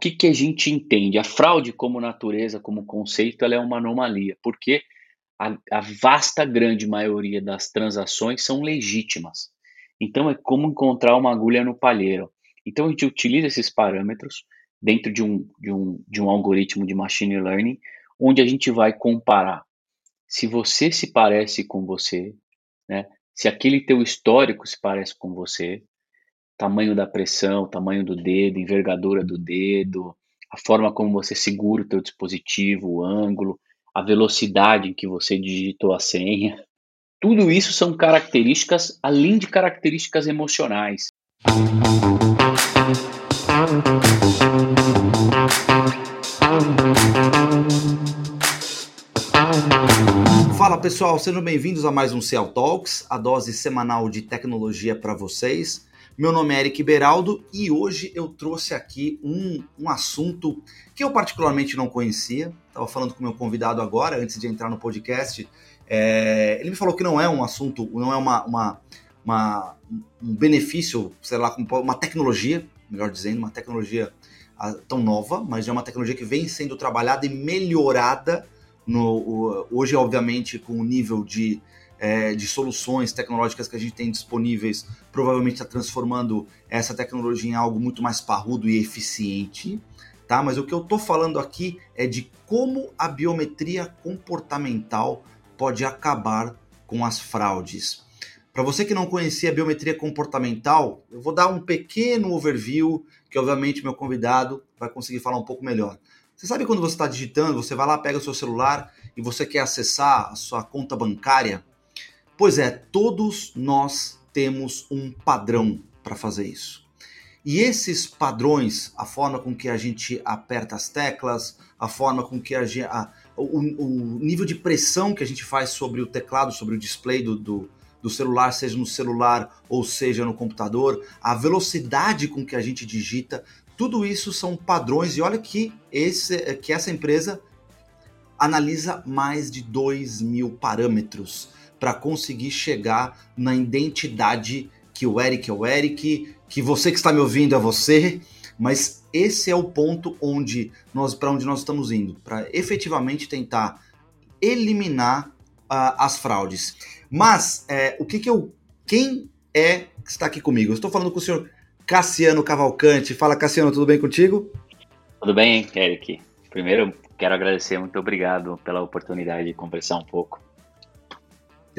que, que a gente entende? A fraude como natureza, como conceito, ela é uma anomalia, porque a, a vasta grande maioria das transações são legítimas. Então é como encontrar uma agulha no palheiro. Então a gente utiliza esses parâmetros dentro de um, de um, de um algoritmo de machine learning, onde a gente vai comparar se você se parece com você, né? se aquele teu histórico se parece com você, tamanho da pressão, tamanho do dedo, envergadura do dedo, a forma como você segura o teu dispositivo, o ângulo, a velocidade em que você digitou a senha. Tudo isso são características além de características emocionais. Fala pessoal, sejam bem-vindos a mais um Cell Talks, a dose semanal de tecnologia para vocês. Meu nome é Eric Beraldo e hoje eu trouxe aqui um, um assunto que eu particularmente não conhecia. Estava falando com meu convidado agora, antes de entrar no podcast. É, ele me falou que não é um assunto, não é uma, uma, uma um benefício, sei lá, uma tecnologia, melhor dizendo, uma tecnologia ah, tão nova, mas é uma tecnologia que vem sendo trabalhada e melhorada no, hoje, obviamente, com o nível de, é, de soluções tecnológicas que a gente tem disponíveis, provavelmente está transformando essa tecnologia em algo muito mais parrudo e eficiente. Tá? Mas o que eu estou falando aqui é de como a biometria comportamental pode acabar com as fraudes. Para você que não conhecia a biometria comportamental, eu vou dar um pequeno overview que obviamente meu convidado vai conseguir falar um pouco melhor. Você sabe quando você está digitando, você vai lá, pega o seu celular e você quer acessar a sua conta bancária? Pois é, todos nós temos um padrão para fazer isso. E esses padrões, a forma com que a gente aperta as teclas, a forma com que a, a o, o, nível de pressão que a gente faz sobre o teclado, sobre o display do, do, do celular, seja no celular ou seja no computador, a velocidade com que a gente digita, tudo isso são padrões e olha que, esse, que essa empresa analisa mais de 2 mil parâmetros para conseguir chegar na identidade que o Eric é o Eric, que você que está me ouvindo é você, mas esse é o ponto onde nós para onde nós estamos indo, para efetivamente tentar eliminar uh, as fraudes. Mas é, o que, que eu quem é que está aqui comigo? Eu estou falando com o senhor Cassiano Cavalcante. Fala, Cassiano, tudo bem contigo? Tudo bem, Eric. Primeiro, quero agradecer, muito obrigado pela oportunidade de conversar um pouco.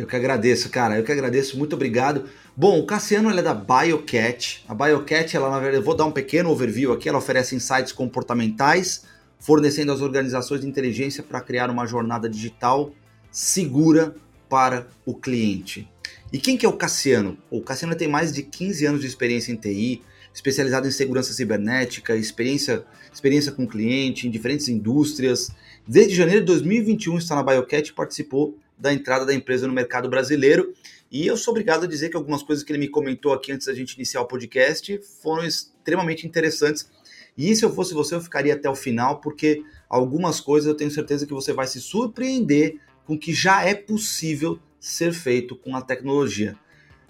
Eu que agradeço, cara. Eu que agradeço, muito obrigado. Bom, o Cassiano é da Biocat. A Biocat, ela na verdade, eu vou dar um pequeno overview aqui. Ela oferece insights comportamentais, fornecendo às organizações de inteligência para criar uma jornada digital segura para o cliente. E quem que é o Cassiano? O Cassiano tem mais de 15 anos de experiência em TI, especializado em segurança cibernética, experiência, experiência com cliente em diferentes indústrias. Desde janeiro de 2021 está na Biocat e participou da entrada da empresa no mercado brasileiro. E eu sou obrigado a dizer que algumas coisas que ele me comentou aqui antes da gente iniciar o podcast foram extremamente interessantes. E se eu fosse você, eu ficaria até o final, porque algumas coisas eu tenho certeza que você vai se surpreender com que já é possível ser feito com a tecnologia.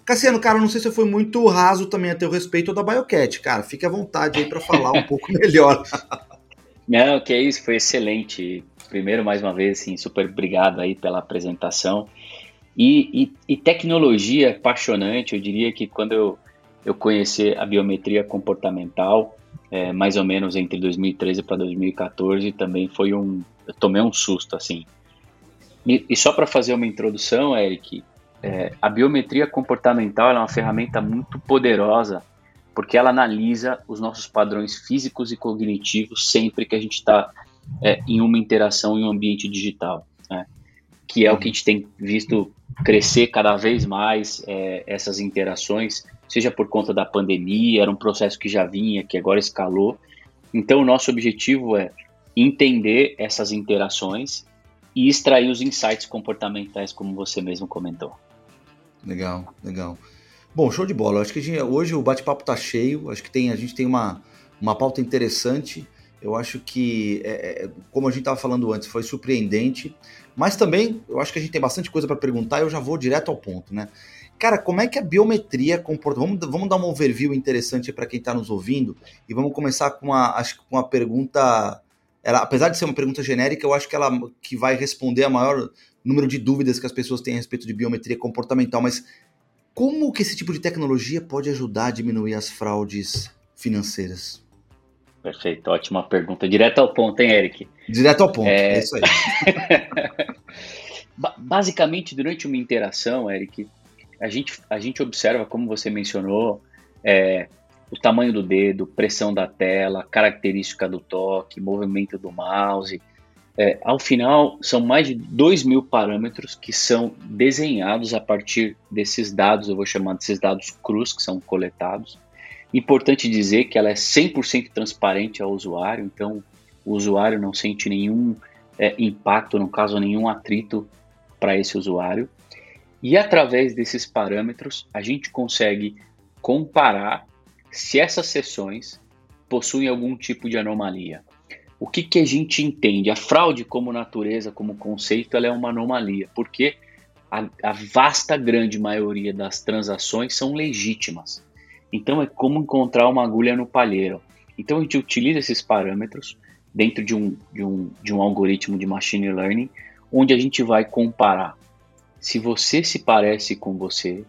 Cassiano, cara, não sei se foi muito raso também a teu respeito da Biocat, cara. Fique à vontade aí para falar um pouco melhor. Não, que é isso, foi excelente. Primeiro, mais uma vez, assim, super obrigado aí pela apresentação. E, e, e tecnologia apaixonante, eu diria que quando eu, eu conheci a biometria comportamental, é, mais ou menos entre 2013 para 2014, também foi um. Eu tomei um susto, assim. E, e só para fazer uma introdução, Eric, é, a biometria comportamental é uma ferramenta muito poderosa porque ela analisa os nossos padrões físicos e cognitivos sempre que a gente está é, em uma interação em um ambiente digital, né? que é o que a gente tem visto crescer cada vez mais é, essas interações, seja por conta da pandemia, era um processo que já vinha, que agora escalou. Então, o nosso objetivo é entender essas interações e extrair os insights comportamentais, como você mesmo comentou. Legal, legal. Bom, show de bola. Acho que gente, hoje o bate-papo tá cheio. Acho que tem, a gente tem uma, uma pauta interessante. Eu acho que, é, é como a gente estava falando antes, foi surpreendente. Mas também, eu acho que a gente tem bastante coisa para perguntar. Eu já vou direto ao ponto, né? cara, como é que a biometria comporta? Vamos, vamos dar um overview interessante para quem está nos ouvindo e vamos começar com uma, acho, com uma pergunta. Ela, apesar de ser uma pergunta genérica, eu acho que ela que vai responder a maior número de dúvidas que as pessoas têm a respeito de biometria comportamental. Mas como que esse tipo de tecnologia pode ajudar a diminuir as fraudes financeiras? Perfeito, ótima pergunta. Direto ao ponto, hein, Eric? Direto ao ponto, é, é isso aí. Basicamente, durante uma interação, Eric, a gente, a gente observa, como você mencionou, é, o tamanho do dedo, pressão da tela, característica do toque, movimento do mouse. É, ao final, são mais de 2 mil parâmetros que são desenhados a partir desses dados, eu vou chamar desses dados crus que são coletados. Importante dizer que ela é 100% transparente ao usuário, então o usuário não sente nenhum é, impacto, no caso, nenhum atrito para esse usuário. E através desses parâmetros, a gente consegue comparar se essas sessões possuem algum tipo de anomalia. O que, que a gente entende? A fraude, como natureza, como conceito, ela é uma anomalia, porque a, a vasta grande maioria das transações são legítimas. Então é como encontrar uma agulha no palheiro. Então a gente utiliza esses parâmetros dentro de um, de um, de um algoritmo de machine learning, onde a gente vai comparar se você se parece com você,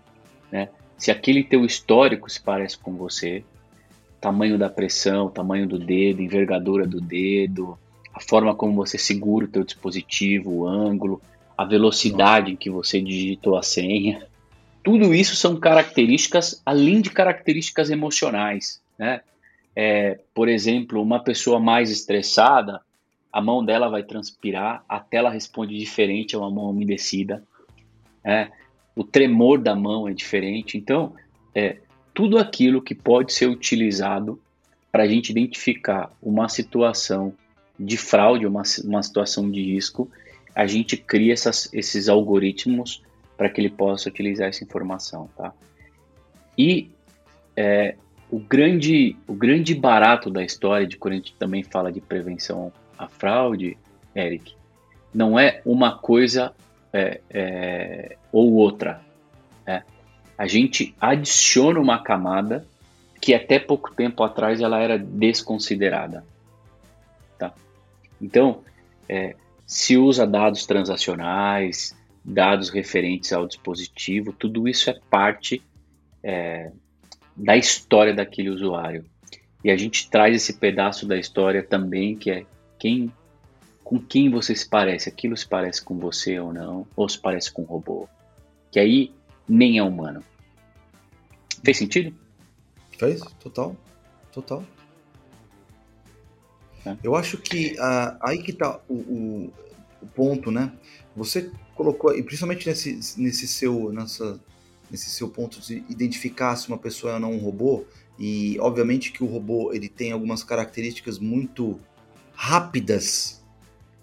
né? se aquele teu histórico se parece com você, tamanho da pressão, tamanho do dedo, envergadura do dedo, a forma como você segura o teu dispositivo, o ângulo, a velocidade em que você digitou a senha. Tudo isso são características, além de características emocionais. Né? É, por exemplo, uma pessoa mais estressada, a mão dela vai transpirar, a tela responde diferente a uma mão umedecida é, o tremor da mão é diferente. Então, é, tudo aquilo que pode ser utilizado para a gente identificar uma situação de fraude, uma, uma situação de risco, a gente cria essas, esses algoritmos para que ele possa utilizar essa informação, tá? E é, o grande o grande barato da história de quando a gente também fala de prevenção à fraude, Eric, não é uma coisa é, é, ou outra. Né? A gente adiciona uma camada que até pouco tempo atrás ela era desconsiderada. Tá? Então, é, se usa dados transacionais, dados referentes ao dispositivo, tudo isso é parte é, da história daquele usuário. E a gente traz esse pedaço da história também, que é quem com quem você se parece, aquilo se parece com você ou não, ou se parece com um robô. Que aí nem é humano. Fez sentido? Fez, total, total. É. Eu acho que uh, aí que tá o, o, o, ponto, né? Você colocou, e principalmente nesse, nesse, seu, nessa, nesse seu ponto de identificar se uma pessoa é ou não um robô, e obviamente que o robô ele tem algumas características muito rápidas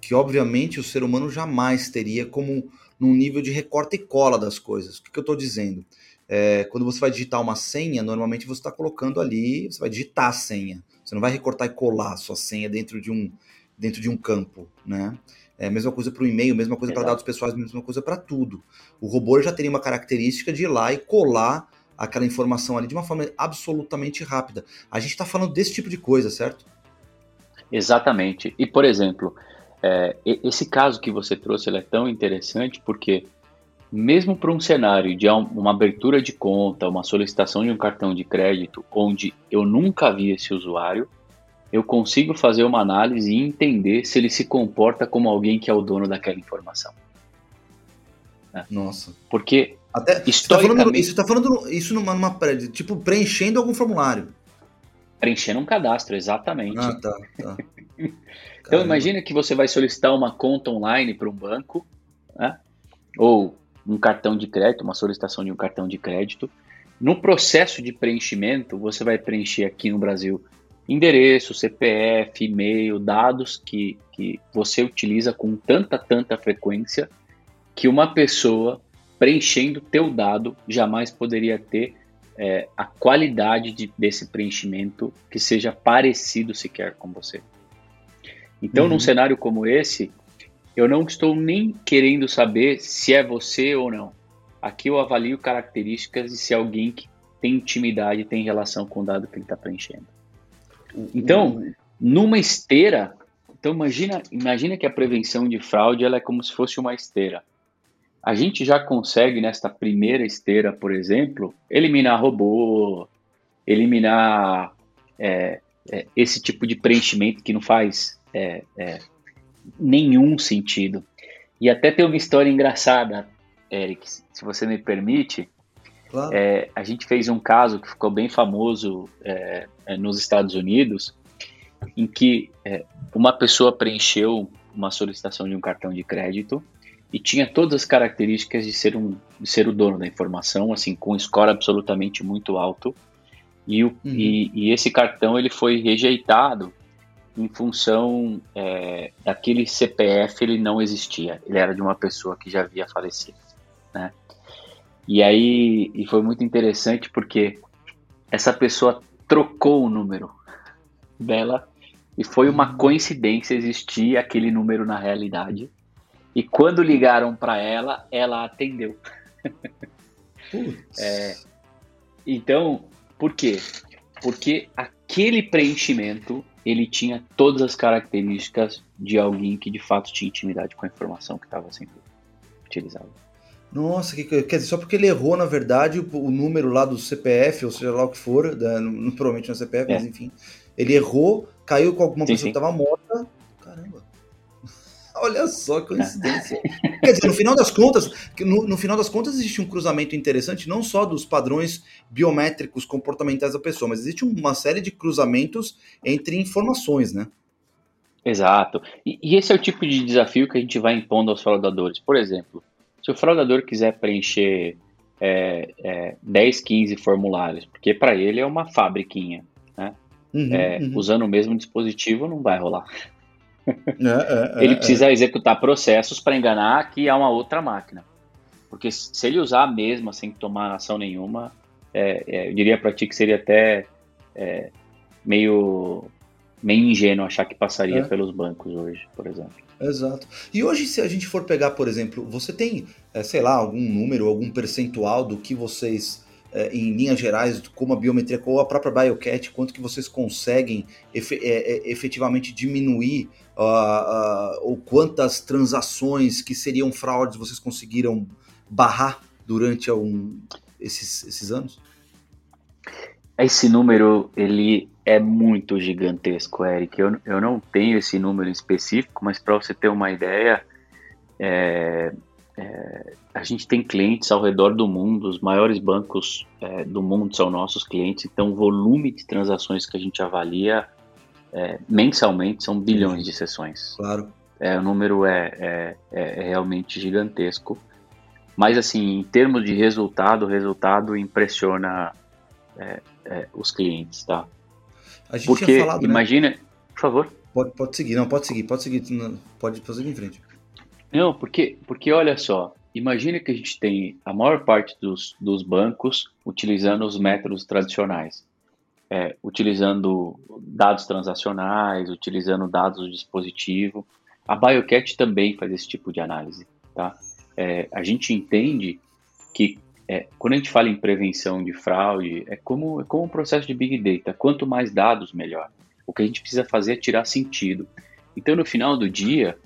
que obviamente o ser humano jamais teria como num nível de recorte e cola das coisas. O que, que eu estou dizendo? É, quando você vai digitar uma senha, normalmente você está colocando ali, você vai digitar a senha. Você não vai recortar e colar a sua senha dentro de um, dentro de um campo, né? É a mesma coisa para o e-mail, mesma coisa para dados pessoais, mesma coisa para tudo. O robô já teria uma característica de ir lá e colar aquela informação ali de uma forma absolutamente rápida. A gente está falando desse tipo de coisa, certo? Exatamente. E, por exemplo, é, esse caso que você trouxe é tão interessante porque, mesmo para um cenário de uma abertura de conta, uma solicitação de um cartão de crédito, onde eu nunca vi esse usuário, eu consigo fazer uma análise e entender se ele se comporta como alguém que é o dono daquela informação. Né? Nossa. Porque Até, historicamente... Você está falando, tá falando, isso numa, numa, tipo preenchendo algum formulário. Preenchendo um cadastro, exatamente. Ah, tá, tá. Então imagina que você vai solicitar uma conta online para um banco, né? ou um cartão de crédito, uma solicitação de um cartão de crédito. No processo de preenchimento, você vai preencher aqui no Brasil endereço, CPF, e-mail, dados que, que você utiliza com tanta, tanta frequência que uma pessoa preenchendo teu dado jamais poderia ter é, a qualidade de, desse preenchimento que seja parecido sequer com você. Então, uhum. num cenário como esse, eu não estou nem querendo saber se é você ou não. aqui eu avalio características de se alguém que tem intimidade tem relação com o dado que ele está preenchendo. Então, numa esteira, então imagina, imagina que a prevenção de fraude ela é como se fosse uma esteira. A gente já consegue nesta primeira esteira, por exemplo, eliminar robô, eliminar é, é, esse tipo de preenchimento que não faz é, é nenhum sentido. E até tem uma história engraçada, Eric, se você me permite. Claro. É, a gente fez um caso que ficou bem famoso é, é, nos Estados Unidos, em que é, uma pessoa preencheu uma solicitação de um cartão de crédito e tinha todas as características de ser, um, de ser o dono da informação, assim, com um score absolutamente muito alto. E, o, uhum. e, e, esse cartão ele foi rejeitado em função é, daquele CPF ele não existia, ele era de uma pessoa que já havia falecido, né? E aí e foi muito interessante porque essa pessoa trocou o número dela e foi uma uhum. coincidência existir aquele número na realidade. E quando ligaram para ela, ela atendeu. é, então, por quê? Porque aquele preenchimento ele tinha todas as características de alguém que de fato tinha intimidade com a informação que estava sendo utilizada. Nossa, que, quer dizer, só porque ele errou, na verdade, o, o, número lá do CPF, ou seja lá o que for, da, no, provavelmente não é CPF, é. mas enfim, ele errou, caiu com alguma sim, pessoa sim. que estava morta. Caramba. Olha só que coincidência. Quer dizer, no final das contas, no, no, final das contas existe um cruzamento interessante não só dos padrões biométricos comportamentais da pessoa, mas existe uma série de cruzamentos entre informações, né? Exato. E, e esse é o tipo de desafio que a gente vai impondo aos fraudadores. Por exemplo, se o fraudador quiser preencher é, é, 10, 15 formulários, porque para ele é uma fabriquinha, né? Uhum, é, uhum. Usando o mesmo dispositivo não vai rolar. É, é, é, ele precisa executar processos para enganar que há uma outra máquina. Porque se ele usar a mesma sem tomar ação nenhuma, eu diria para ti que seria até meio, meio ingênuo achar que passaria pelos bancos hoje, por exemplo. Exato. E hoje, se a gente for pegar, por exemplo, você tem, é, sei lá, algum número, algum percentual do que vocês, é, em linhas gerais, como a biometria ou a própria Biocat, quanto que vocês conseguem é efetivamente diminuir uh, uh, ou quantas transações que seriam fraudes vocês conseguiram barrar durante um, esses, esses anos? Esse número, ele é muito gigantesco, Eric. Eu, eu não tenho esse número específico, mas para você ter uma ideia, é, é, a gente tem clientes ao redor do mundo, os maiores bancos é, do mundo são nossos clientes, então o volume de transações que a gente avalia é, mensalmente são bilhões de sessões. Claro. É, o número é, é, é, realmente gigantesco. Mas, assim, em termos de resultado, o resultado impressiona os clientes, tá? A gente Porque, tinha falado, né? imagina, né? por favor. Pode, pode seguir, não, pode seguir, pode seguir, pode fazer em frente. Não, porque, porque olha só, imagina que a gente tem a maior parte dos, dos bancos utilizando os métodos tradicionais. É, utilizando dados transacionais, utilizando dados do dispositivo. A Biocat também faz esse tipo de análise. Tá? É, a gente entende que é, quando a gente fala em prevenção de fraude, é como, é como um processo de Big Data. Quanto mais dados, melhor. O que a gente precisa fazer é tirar sentido. Então, no final do dia,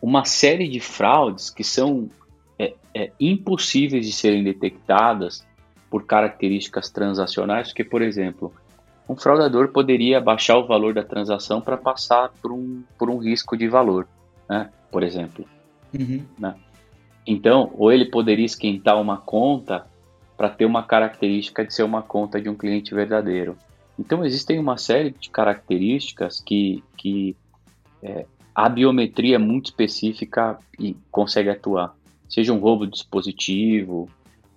uma série de fraudes que são é, é, impossíveis de serem detectadas por características transacionais, porque, por exemplo, um fraudador poderia baixar o valor da transação para passar por um, por um risco de valor, né? por exemplo. Uhum. Né? Então, ou ele poderia esquentar uma conta para ter uma característica de ser uma conta de um cliente verdadeiro. Então, existem uma série de características que, que é, a biometria muito específica e consegue atuar. Seja um roubo de dispositivo,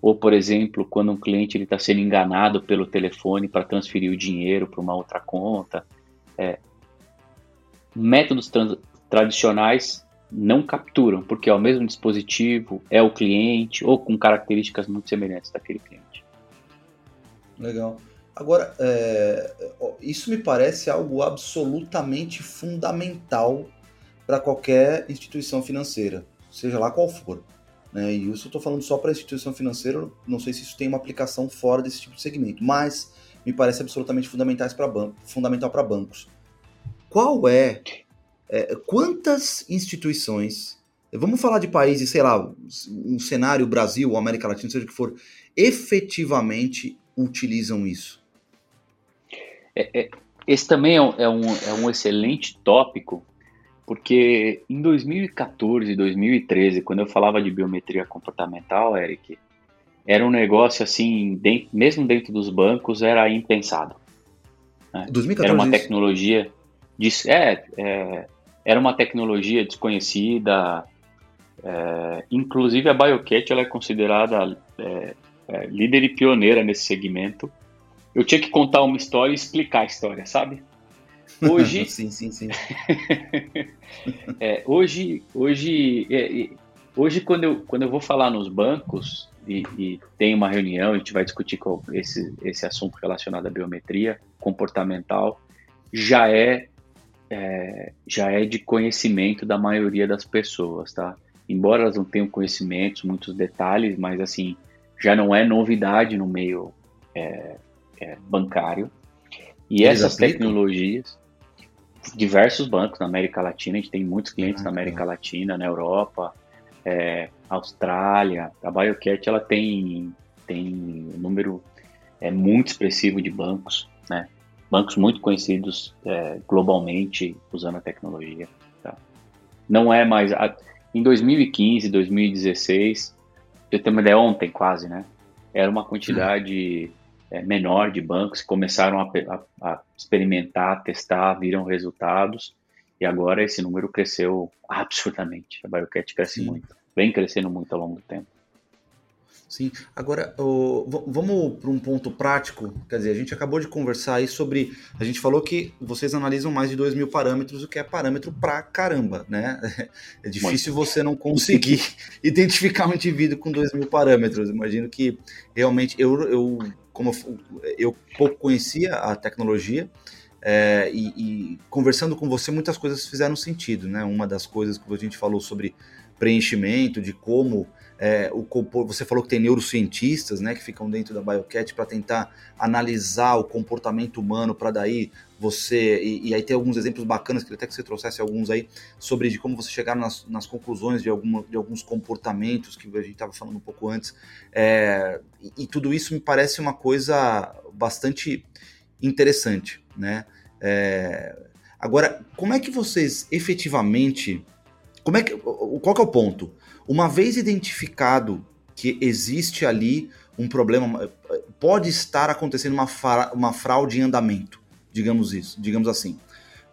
ou, por exemplo, quando um cliente está sendo enganado pelo telefone para transferir o dinheiro para uma outra conta. É, métodos tradicionais não capturam, porque é o mesmo dispositivo, é o cliente, ou com características muito semelhantes daquele cliente. Legal. Agora, é, isso me parece algo absolutamente fundamental para qualquer instituição financeira, seja lá qual for. Né? E isso eu estou falando só para instituição financeira, não sei se isso tem uma aplicação fora desse tipo de segmento, mas me parece absolutamente fundamentais para banco, fundamental para bancos. Qual é, é, quantas instituições, vamos falar de países, sei lá, um cenário Brasil, América Latina, seja o que for, efetivamente utilizam isso? É, é, esse também é um, é, um, é um excelente tópico, porque em 2014, 2013, quando eu falava de biometria comportamental, Eric, era um negócio assim, dentro, mesmo dentro dos bancos, era impensado. Né? 2014, era uma tecnologia. De, é, é, era uma tecnologia desconhecida. É, inclusive a BioCat ela é considerada é, é, líder e pioneira nesse segmento. Eu tinha que contar uma história e explicar a história, sabe? Hoje. sim, sim, sim. é, hoje, hoje, é, hoje quando, eu, quando eu vou falar nos bancos e, e tem uma reunião, a gente vai discutir esse, esse assunto relacionado à biometria comportamental, já é, é, já é de conhecimento da maioria das pessoas, tá? Embora elas não tenham conhecimentos, muitos detalhes, mas assim, já não é novidade no meio é, é, bancário. E Eles essas aplicam? tecnologias, diversos bancos na América Latina, a gente tem muitos clientes ah, na América tá. Latina, na Europa, é, Austrália. A BioCat ela tem, tem um número é, muito expressivo de bancos, né? Bancos muito conhecidos é, globalmente usando a tecnologia. Tá? Não é mais. A, em 2015, 2016, eu tenho uma ideia ontem quase, né? Era uma quantidade é, menor de bancos que começaram a, a, a, experimentar, testar, viram resultados e agora esse número cresceu absurdamente. A BioCat cresce Sim. muito, vem crescendo muito ao longo do tempo. Sim, agora vamos para um ponto prático. Quer dizer, a gente acabou de conversar aí sobre. A gente falou que vocês analisam mais de 2 mil parâmetros, o que é parâmetro pra caramba, né? É difícil Muito. você não conseguir identificar um indivíduo com 2 mil parâmetros. Imagino que realmente eu, eu como eu pouco conhecia a tecnologia. É, e, e, conversando com você, muitas coisas fizeram sentido, né? Uma das coisas que a gente falou sobre preenchimento, de como é, o, você falou que tem neurocientistas né, que ficam dentro da Biocat para tentar analisar o comportamento humano, para daí você. E, e, aí tem alguns exemplos bacanas, queria até que você trouxesse alguns aí, sobre de como você chegar nas, nas conclusões de, alguma, de alguns comportamentos que a gente estava falando um pouco antes. É, e, e, tudo isso me parece uma coisa bastante interessante. Né? É, agora, como é que vocês efetivamente. Como é que, qual que é o ponto? Uma vez identificado que existe ali um problema, pode estar acontecendo uma, uma fraude em andamento, digamos isso, digamos assim.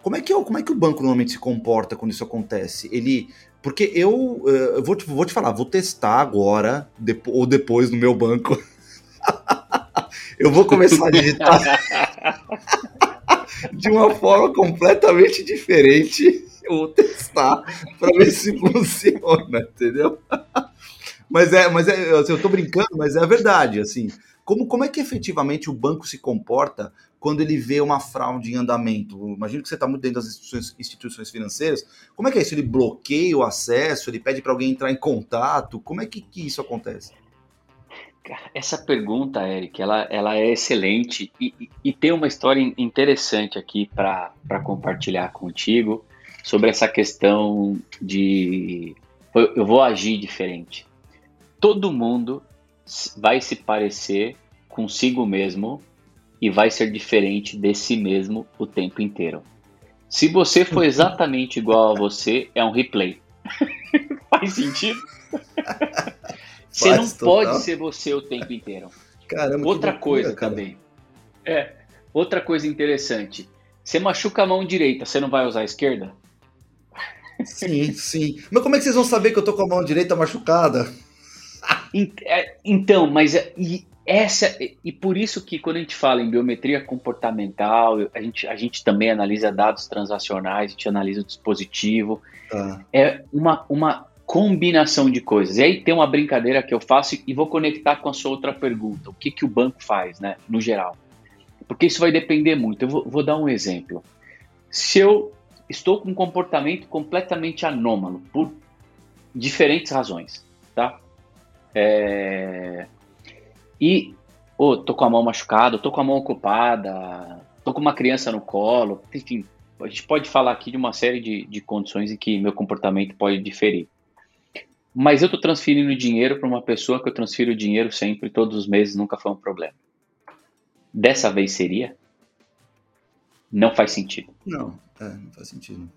Como é que como é que o banco normalmente se comporta quando isso acontece? Ele porque eu, eh, eu vou, te, vou te falar, vou testar agora ou depois no meu banco. eu vou começar a digitar de uma forma completamente diferente eu vou testar para ver se funciona, entendeu? Mas é, mas é, eu tô brincando, mas é a verdade, assim. Como, como é que efetivamente o banco se comporta quando ele vê uma fraude em andamento? Imagino que você está muito dentro das instituições, instituições, financeiras. Como é que é isso? Ele bloqueia o acesso? Ele pede para alguém entrar em contato? Como é que, que isso acontece? Essa pergunta, Eric, ela, ela é excelente e, e, e tem uma história interessante aqui para compartilhar contigo sobre essa questão de eu vou agir diferente. Todo mundo vai se parecer consigo mesmo e vai ser diferente de si mesmo o tempo inteiro. Se você for exatamente igual a você, é um replay. Faz sentido? você não total. pode ser você o tempo inteiro. Caramba, outra loucura, coisa cara. também. É, outra coisa interessante. Você machuca a mão direita, você não vai usar a esquerda? Sim, sim. Mas como é que vocês vão saber que eu tô com a mão direita machucada? É, então, mas é, e essa e por isso que quando a gente fala em biometria comportamental, a gente, a gente também analisa dados transacionais, a gente analisa o dispositivo. Ah. É uma, uma combinação de coisas. E aí tem uma brincadeira que eu faço e vou conectar com a sua outra pergunta. O que, que o banco faz, né, no geral? Porque isso vai depender muito. Eu vou, vou dar um exemplo. Se eu estou com um comportamento completamente anômalo por diferentes razões, tá? É... E, oh, tô com a mão machucada, tô com a mão ocupada, tô com uma criança no colo, enfim, a gente pode falar aqui de uma série de, de condições em que meu comportamento pode diferir. Mas eu estou transferindo dinheiro para uma pessoa que eu transfiro dinheiro sempre, todos os meses, nunca foi um problema. Dessa vez seria? Não faz sentido. Não, é, não faz sentido.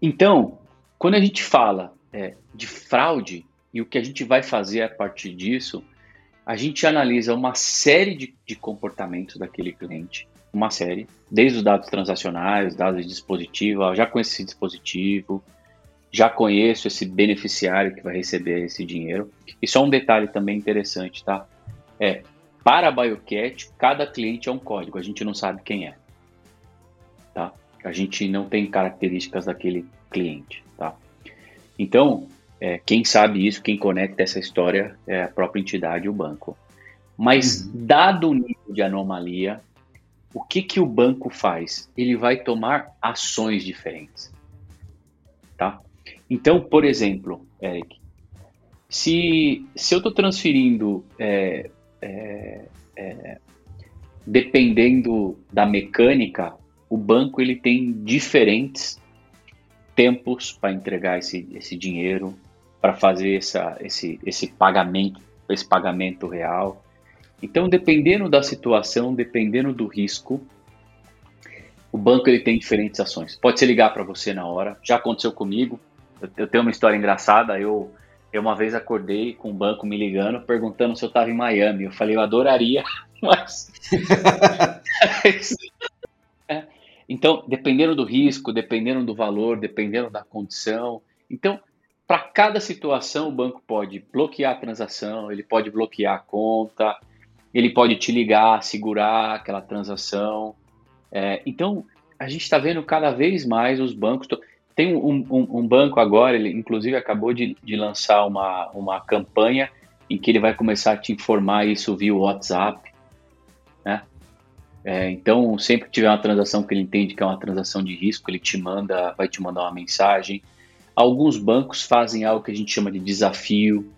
Então, quando a gente fala é, de fraude e o que a gente vai fazer a partir disso, a gente analisa uma série de, de comportamentos daquele cliente, uma série, desde os dados transacionais, dados de dispositivo, já conheço esse dispositivo, já conheço esse beneficiário que vai receber esse dinheiro. E só um detalhe também interessante, tá? É, para a BioCat, cada cliente é um código, a gente não sabe quem é. Tá? A gente não tem características daquele cliente, tá? Então, é, quem sabe isso, quem conecta essa história é a própria entidade, o banco. Mas, uhum. dado o nível de anomalia, o que, que o banco faz? Ele vai tomar ações diferentes. Tá? Então, por exemplo, Eric, se, se eu estou transferindo é, é, é, dependendo da mecânica, o banco ele tem diferentes tempos para entregar esse, esse dinheiro, para fazer essa, esse, esse pagamento, esse pagamento real. Então, dependendo da situação, dependendo do risco, o banco ele tem diferentes ações. Pode ser ligar para você na hora. Já aconteceu comigo. Eu, eu tenho uma história engraçada. Eu, eu uma vez acordei com o banco me ligando, perguntando se eu estava em Miami. Eu falei, eu adoraria, mas. é. Então, dependendo do risco, dependendo do valor, dependendo da condição. Então, para cada situação, o banco pode bloquear a transação, ele pode bloquear a conta, ele pode te ligar, segurar aquela transação. É, então, a gente está vendo cada vez mais os bancos. Tem um, um, um, banco agora, ele inclusive acabou de, de lançar uma, uma campanha em que ele vai começar a te informar isso via WhatsApp. Né? É, então, sempre que tiver uma transação que ele entende que é uma transação de risco, ele te manda, vai te mandar uma mensagem. Alguns bancos fazem algo que a gente chama de desafio.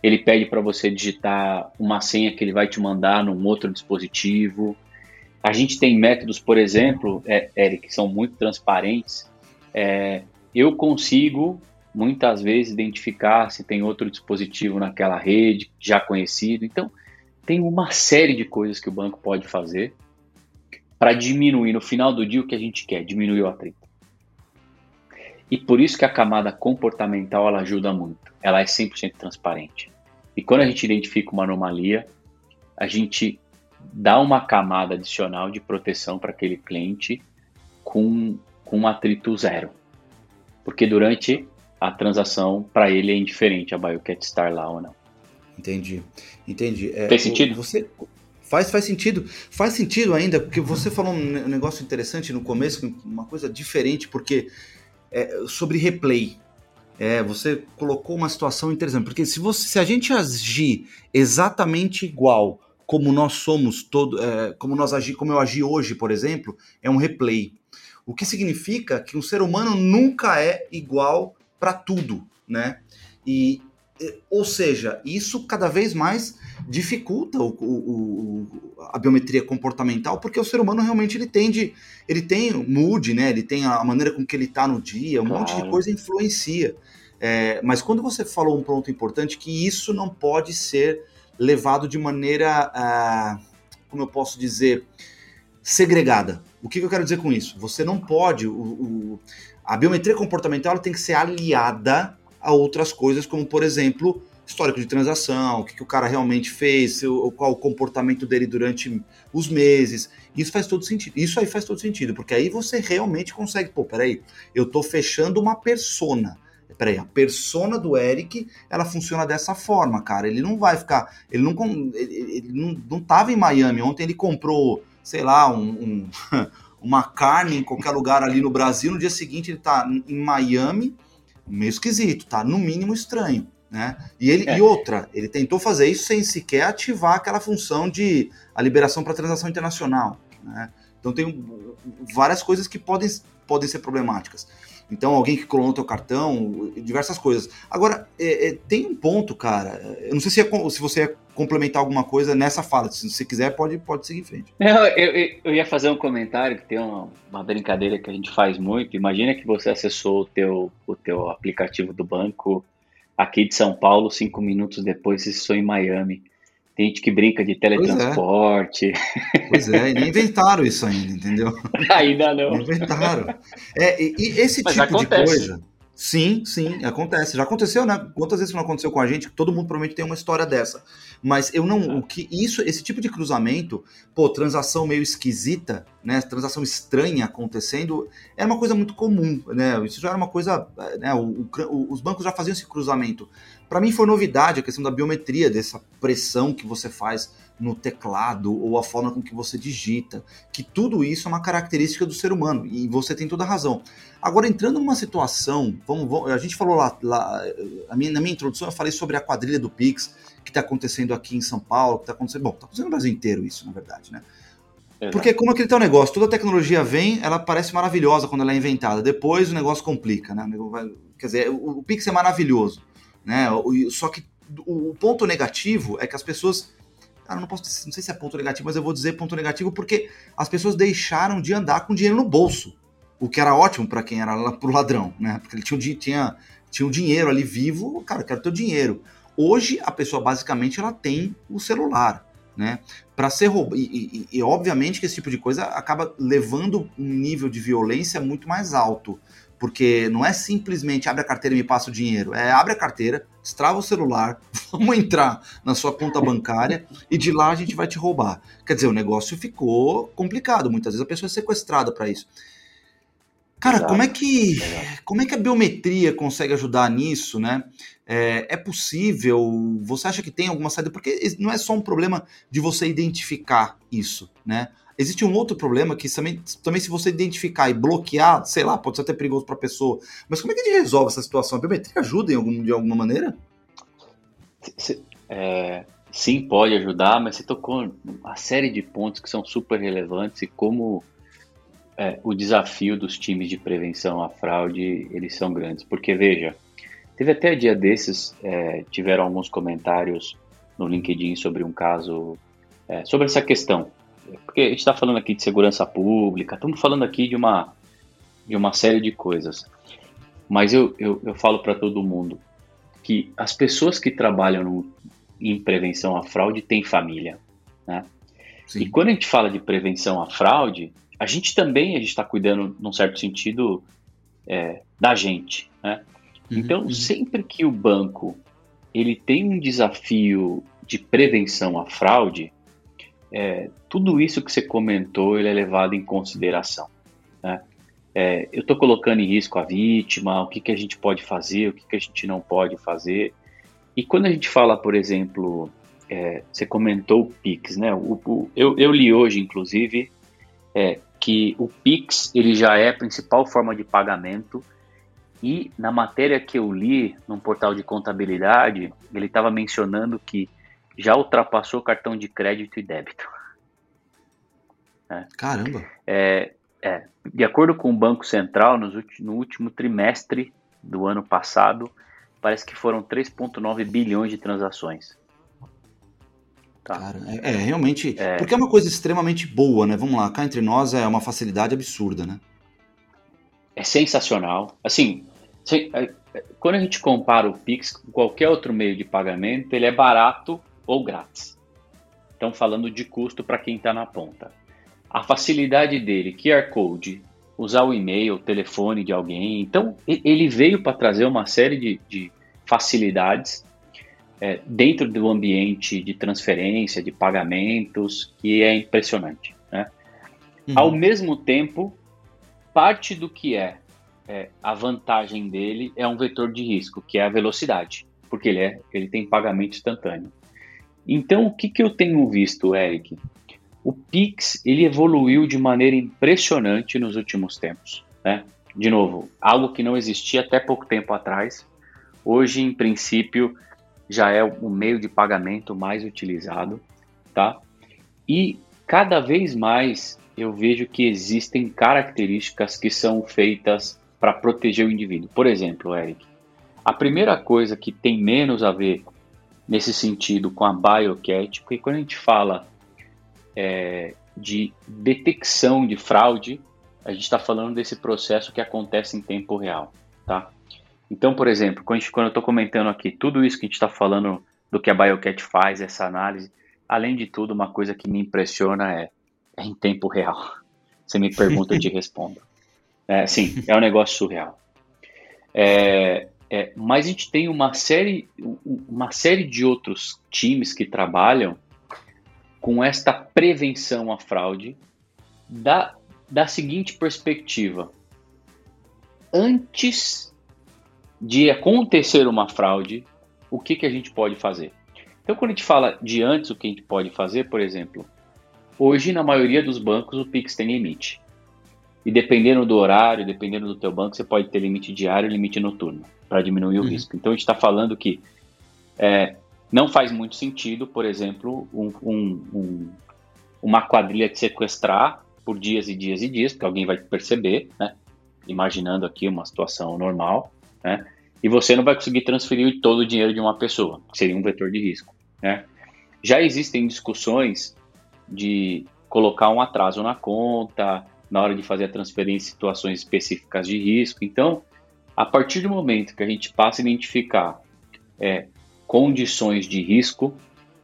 Ele pede para você digitar uma senha que ele vai te mandar num outro dispositivo. A gente tem métodos, por exemplo, é, Eric, que são muito transparentes. É, eu consigo muitas vezes identificar se tem outro dispositivo naquela rede já conhecido. Então, tem uma série de coisas que o banco pode fazer para diminuir no final do dia o que a gente quer, diminuir o atrito. E por isso que a camada comportamental ela ajuda muito. Ela é 100% transparente. E quando a gente identifica uma anomalia, a gente dá uma camada adicional de proteção para aquele cliente com, com um atrito zero. Porque durante a transação, para ele é indiferente a BioCat estar lá ou não. Entendi. Entendi. É, Fez sentido? Você, Faz, faz sentido. Faz sentido ainda, porque você falou um negócio interessante no começo, uma coisa diferente, porque é, sobre replay. É, você colocou uma situação interessante, porque se, você, se a gente agir exatamente igual como nós somos todo, é, como nós agi, como eu agi hoje, por exemplo, é um replay. O que significa que um ser humano nunca é igual para tudo, né? E, ou seja, isso cada vez mais dificulta o, o, o, a biometria comportamental, porque o ser humano realmente ele tende, ele tem o mood, né? Ele tem a maneira com que ele está no dia, um claro. monte de coisa influencia. É, mas quando você falou um ponto importante, que isso não pode ser levado de maneira, ah, como eu posso dizer, segregada. O que, que, eu quero dizer com isso? Você não pode, o, a biometria comportamental tem que ser aliada a outras coisas, como por exemplo histórico de transação, o que, que o cara realmente fez, qual o comportamento dele durante os meses. Isso faz todo sentido. Isso aí faz todo sentido, porque aí você realmente consegue, pô, peraí, eu tô fechando uma persona. Peraí, a persona do Eric, ela funciona dessa forma, cara. Ele não vai ficar. Ele não, ele, ele não, não tava em Miami. Ontem ele comprou, sei lá, um, um uma carne em qualquer lugar ali no Brasil. No dia seguinte ele tá em Miami meio esquisito, tá? No mínimo estranho. Né? E, ele, é. e outra, ele tentou fazer isso sem sequer ativar aquela função de a liberação para transação internacional. Né? Então tem várias coisas que podem, podem ser problemáticas. Então, alguém que clonou teu cartão, diversas coisas. Agora, é, é, tem um ponto, cara. Eu não sei se, é, se você ia complementar alguma coisa nessa fala. Se você quiser, pode, pode seguir em frente. Não, eu, eu ia fazer um comentário que tem uma, uma, brincadeira que a gente faz muito. Imagina que você acessou o teu, o teu aplicativo do banco aqui de São Paulo, cinco minutos depois você acessou em Miami. Tem gente que brinca de teletransporte. Pois é, e nem inventaram isso ainda, entendeu? ainda não. não inventaram. É, e, e esse Mas tipo acontece. de coisa. Sim, sim, acontece. Já aconteceu, né? Quantas vezes não aconteceu com a gente? Todo mundo provavelmente tem uma história dessa. Mas eu não. O que isso, esse tipo de cruzamento, pô, transação meio esquisita, né? Transação estranha acontecendo, é uma coisa muito comum, né? Isso já era uma coisa. Né? O, o, os bancos já faziam esse cruzamento. Para mim foi novidade a questão da biometria, dessa pressão que você faz no teclado ou a forma com que você digita, que tudo isso é uma característica do ser humano e você tem toda a razão. Agora entrando numa situação, vamos, vamos a gente falou lá, lá minha, na minha introdução eu falei sobre a quadrilha do Pix que está acontecendo aqui em São Paulo, que está acontecendo, bom, está acontecendo no Brasil inteiro isso, na verdade, né? Porque como aquele teu negócio, toda a tecnologia vem, ela parece maravilhosa quando ela é inventada. Depois o negócio complica, né? Quer dizer, o, o Pix é maravilhoso né? Só que o ponto negativo é que as pessoas. Cara, não posso não sei se é ponto negativo, mas eu vou dizer ponto negativo porque as pessoas deixaram de andar com dinheiro no bolso. O que era ótimo para quem era pro ladrão, né? Porque ele tinha, tinha, tinha um dinheiro ali vivo, cara, eu quero teu dinheiro. Hoje a pessoa basicamente ela tem o celular, né? Para ser roubado. E, e, e, obviamente que esse tipo de coisa acaba levando um nível de violência muito mais alto. Porque não é simplesmente abre a carteira e me passa o dinheiro. É abre a carteira, destrava o celular, vamos entrar na sua conta bancária e de lá a gente vai te roubar. Quer dizer, o negócio ficou complicado. Muitas vezes a pessoa é sequestrada para isso. Cara, Exato. como é que como é que a biometria consegue ajudar nisso, né? É, é, possível? Você acha que tem alguma saída? Porque não é só um problema de você identificar isso, né? Existe um outro problema que também, também se você identificar e bloquear, sei lá, pode ser até perigoso para a pessoa. Mas como é que a gente resolve essa situação? A biometria ajuda algum, de alguma maneira? É, sim, pode ajudar, mas você tocou uma série de pontos que são super relevantes e como é, o desafio dos times de prevenção à fraude, eles são grandes. Porque, veja, teve até dia desses, é, tiveram alguns comentários no LinkedIn sobre um caso, é, sobre essa questão porque a gente está falando aqui de segurança pública, estamos falando aqui de uma, de uma série de coisas. Mas eu, eu, eu falo para todo mundo que as pessoas que trabalham no, em prevenção à fraude têm família. Né? E quando a gente fala de prevenção à fraude, a gente também está cuidando, num certo sentido, é, da gente. Né? Uhum, então, uhum. sempre que o banco ele tem um desafio de prevenção à fraude, é, tudo isso que você comentou ele é levado em consideração. Né? É, eu estou colocando em risco a vítima, o que, que a gente pode fazer, o que, que a gente não pode fazer. E quando a gente fala, por exemplo, é, você comentou o Pix, né? O, o, eu, eu, li hoje, inclusive, é, que o Pix ele já é a principal forma de pagamento e na matéria que eu li num portal de contabilidade, ele estava mencionando que já ultrapassou cartão de crédito e débito. É. Caramba! É, é, de acordo com o Banco Central, no último trimestre do ano passado, parece que foram 3,9 bilhões de transações. Tá. Cara, é, é realmente. É, porque é uma coisa extremamente boa, né? Vamos lá, cá entre nós é uma facilidade absurda, né? É sensacional. Assim, é, é, quando a gente compara o Pix com qualquer outro meio de pagamento, ele é barato ou grátis. Então, falando de custo para quem está na ponta. A facilidade dele, QR Code, usar o e-mail, o telefone de alguém. Então, ele veio para trazer uma série de, de facilidades é, dentro do ambiente de transferência, de pagamentos, que é impressionante. Né? Uhum. Ao mesmo tempo, parte do que é, é, a vantagem dele é um vetor de risco, que é a velocidade, porque ele, é, ele tem pagamento instantâneo. Então, o que, que eu tenho visto, Eric? O Pix ele evoluiu de maneira impressionante nos últimos tempos. Né? De novo, algo que não existia até pouco tempo atrás. Hoje, em princípio, já é o meio de pagamento mais utilizado, tá? E cada vez mais eu vejo que existem características que são feitas para proteger o indivíduo. Por exemplo, Eric, a primeira coisa que tem menos a ver nesse sentido com a BioCat, porque quando a gente fala é, de detecção de fraude, a gente está falando desse processo que acontece em tempo real, tá? Então, por exemplo, quando, quando eu estou comentando aqui tudo isso que a gente está falando do que a BioCat faz, essa análise, além de tudo, uma coisa que me impressiona é, é em tempo real. Você me pergunta, eu te respondo. É, sim, é um negócio surreal. É, é, mas a gente tem uma série, uma série de outros times que trabalham com esta prevenção à fraude da, da seguinte perspectiva. Antes de acontecer uma fraude, o que, que a gente pode fazer? Então, quando a gente fala de antes, o que a gente pode fazer, por exemplo, hoje na maioria dos bancos o Pix tem limite. E dependendo do horário, dependendo do teu banco, você pode ter limite diário e limite noturno para diminuir o uhum. risco. Então a gente está falando que é, não faz muito sentido, por exemplo, um, um, um, uma quadrilha te sequestrar por dias e dias e dias, porque alguém vai perceber, né? Imaginando aqui uma situação normal, né? E você não vai conseguir transferir todo o dinheiro de uma pessoa, que seria um vetor de risco, né? Já existem discussões de colocar um atraso na conta, na hora de fazer a transferência em situações específicas de risco. Então, a partir do momento que a gente passa a identificar é, condições de risco,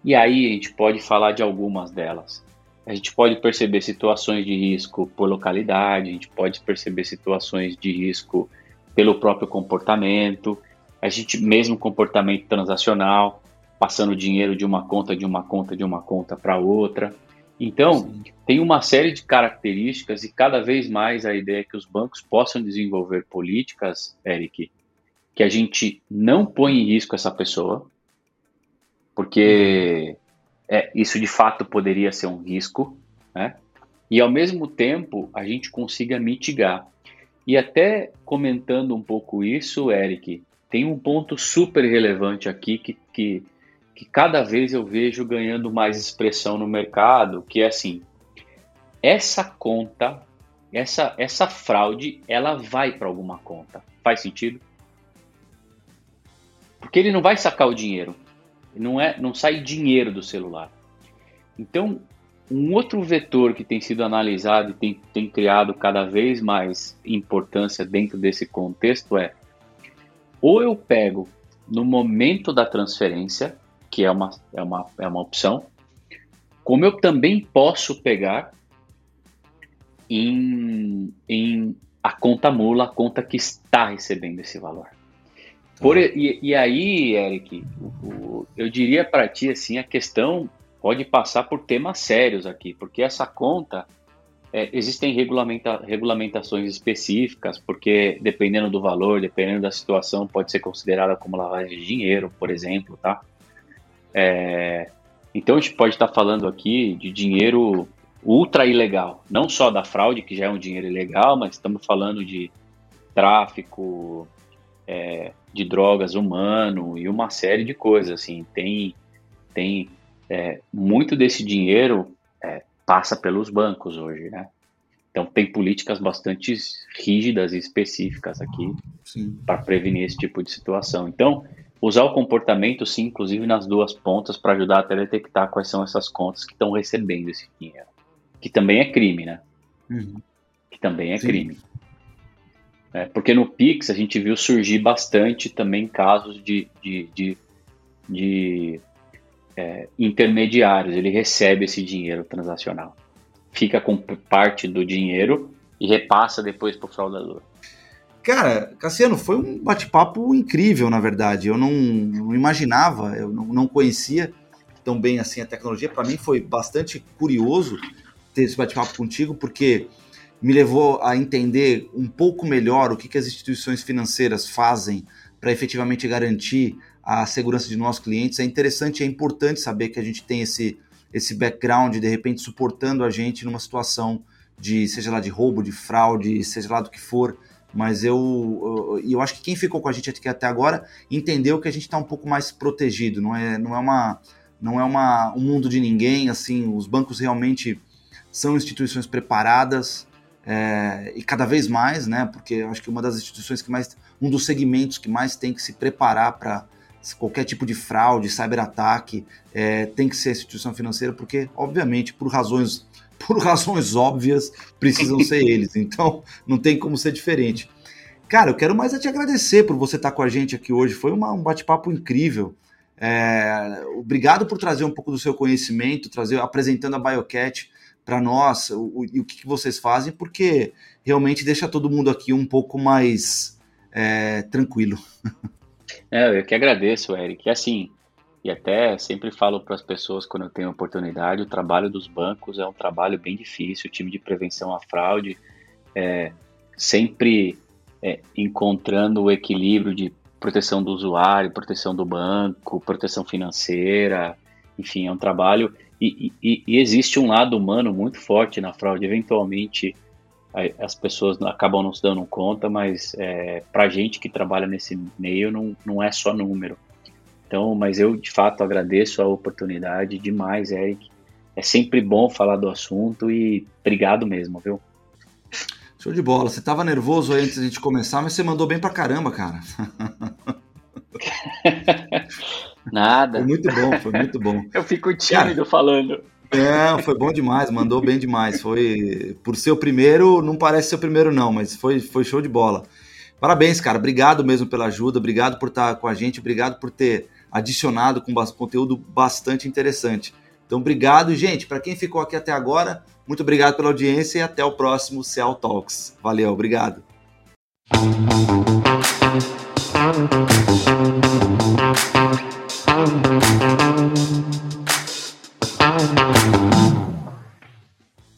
e aí a gente pode falar de algumas delas. A gente pode perceber situações de risco por localidade, a gente pode perceber situações de risco pelo próprio comportamento, a gente mesmo comportamento transacional, passando dinheiro de uma conta de uma conta de uma conta para outra. Então, Sim. tem uma série de características e cada vez mais a ideia é que os bancos possam desenvolver políticas, Eric, que a gente não põe em risco essa pessoa, porque é, isso de fato poderia ser um risco, né? E ao mesmo tempo a gente consiga mitigar. E até comentando um pouco isso, Eric, tem um ponto super relevante aqui que, que que cada vez eu vejo ganhando mais expressão no mercado, que é assim, essa conta, essa, essa fraude, ela vai para alguma conta. Faz sentido? Porque ele não vai sacar o dinheiro. Não, é, não sai dinheiro do celular. Então, um outro vetor que tem sido analisado e tem, tem criado cada vez mais importância dentro desse contexto é ou eu pego no momento da transferência, que é uma, é uma, é uma opção, como eu também posso pegar em, em a conta mula, a conta que está recebendo esse valor. Por, uhum. e, e, aí, Eric, o, o, eu diria para ti assim, a questão pode passar por temas sérios aqui, porque essa conta é, existem regulamenta, regulamentações específicas, porque dependendo do valor, dependendo da situação, pode ser considerada como lavagem de dinheiro, por exemplo, tá? É, então a gente pode estar falando aqui de dinheiro ultra ilegal, não só da fraude, que já é um dinheiro ilegal, mas estamos falando de tráfico é, de drogas humano e uma série de coisas. Assim, tem, tem é, muito desse dinheiro é, passa pelos bancos hoje, né? Então tem políticas bastante rígidas e específicas aqui para prevenir esse tipo de situação. Então Usar o comportamento, sim, inclusive nas duas pontas, para ajudar até a detectar quais são essas contas que estão recebendo esse dinheiro. Que também é crime, né? Uhum. Que também é sim. crime. É, porque no Pix a gente viu surgir bastante também casos de, de, de, de é, intermediários. Ele recebe esse dinheiro transacional, fica com parte do dinheiro e repassa depois para o fraudador. Cara, Cassiano, foi um bate-papo incrível, na verdade. Eu não, não imaginava, eu não, não, conhecia tão bem assim a tecnologia. Para mim foi bastante curioso ter esse bate-papo contigo, porque me levou a entender um pouco melhor o que, que as instituições financeiras fazem para efetivamente garantir a segurança de nossos clientes. É interessante, é importante saber que a gente tem esse, esse background, de repente, suportando a gente numa situação de, seja lá de roubo, de fraude, seja lá do que for mas eu, eu, eu acho que quem ficou com a gente até agora entendeu que a gente está um pouco mais protegido, não é, não é, uma, não é uma, um mundo de ninguém, assim, os bancos realmente são instituições preparadas é, e cada vez mais, né? Porque acho que uma das instituições que mais, um dos segmentos que mais tem que se preparar para qualquer tipo de fraude, cyberataque, é, tem que ser a instituição financeira, porque, obviamente, por razões, por razões óbvias, precisam ser eles. Então, não tem como ser diferente. Cara, eu quero mais é te agradecer por você estar com a gente aqui hoje. Foi uma, um bate-papo incrível. É, obrigado por trazer um pouco do seu conhecimento, trazer apresentando a Biocat para nós o, o, que vocês fazem, porque realmente deixa todo mundo aqui um pouco mais é, tranquilo. É, eu que agradeço, Eric. Assim, e até sempre falo para as pessoas quando eu tenho oportunidade, o trabalho dos bancos é um trabalho bem difícil, o time de prevenção à fraude é sempre é, encontrando o equilíbrio de proteção do usuário, proteção do banco, proteção financeira, enfim, é um trabalho e, e, e existe um lado humano muito forte na fraude. Eventualmente as pessoas acabam não se dando conta, mas é, para gente que trabalha nesse meio não, não é só número. Então, mas eu de fato agradeço a oportunidade demais, Eric. É sempre bom falar do assunto e obrigado mesmo, viu? Show de bola. Você tava nervoso aí antes de a gente começar, mas você mandou bem pra caramba, cara. Nada. Foi muito bom, foi muito bom. Eu fico tímido cara, falando. É, foi bom demais, mandou bem demais. Foi por ser o primeiro, não parece ser o primeiro não, mas foi, foi show de bola. Parabéns, cara. Obrigado mesmo pela ajuda, obrigado por estar com a gente, obrigado por ter adicionado com conteúdo bastante interessante. Então, obrigado, gente. Para quem ficou aqui até agora, muito obrigado pela audiência e até o próximo Cell Talks. Valeu, obrigado.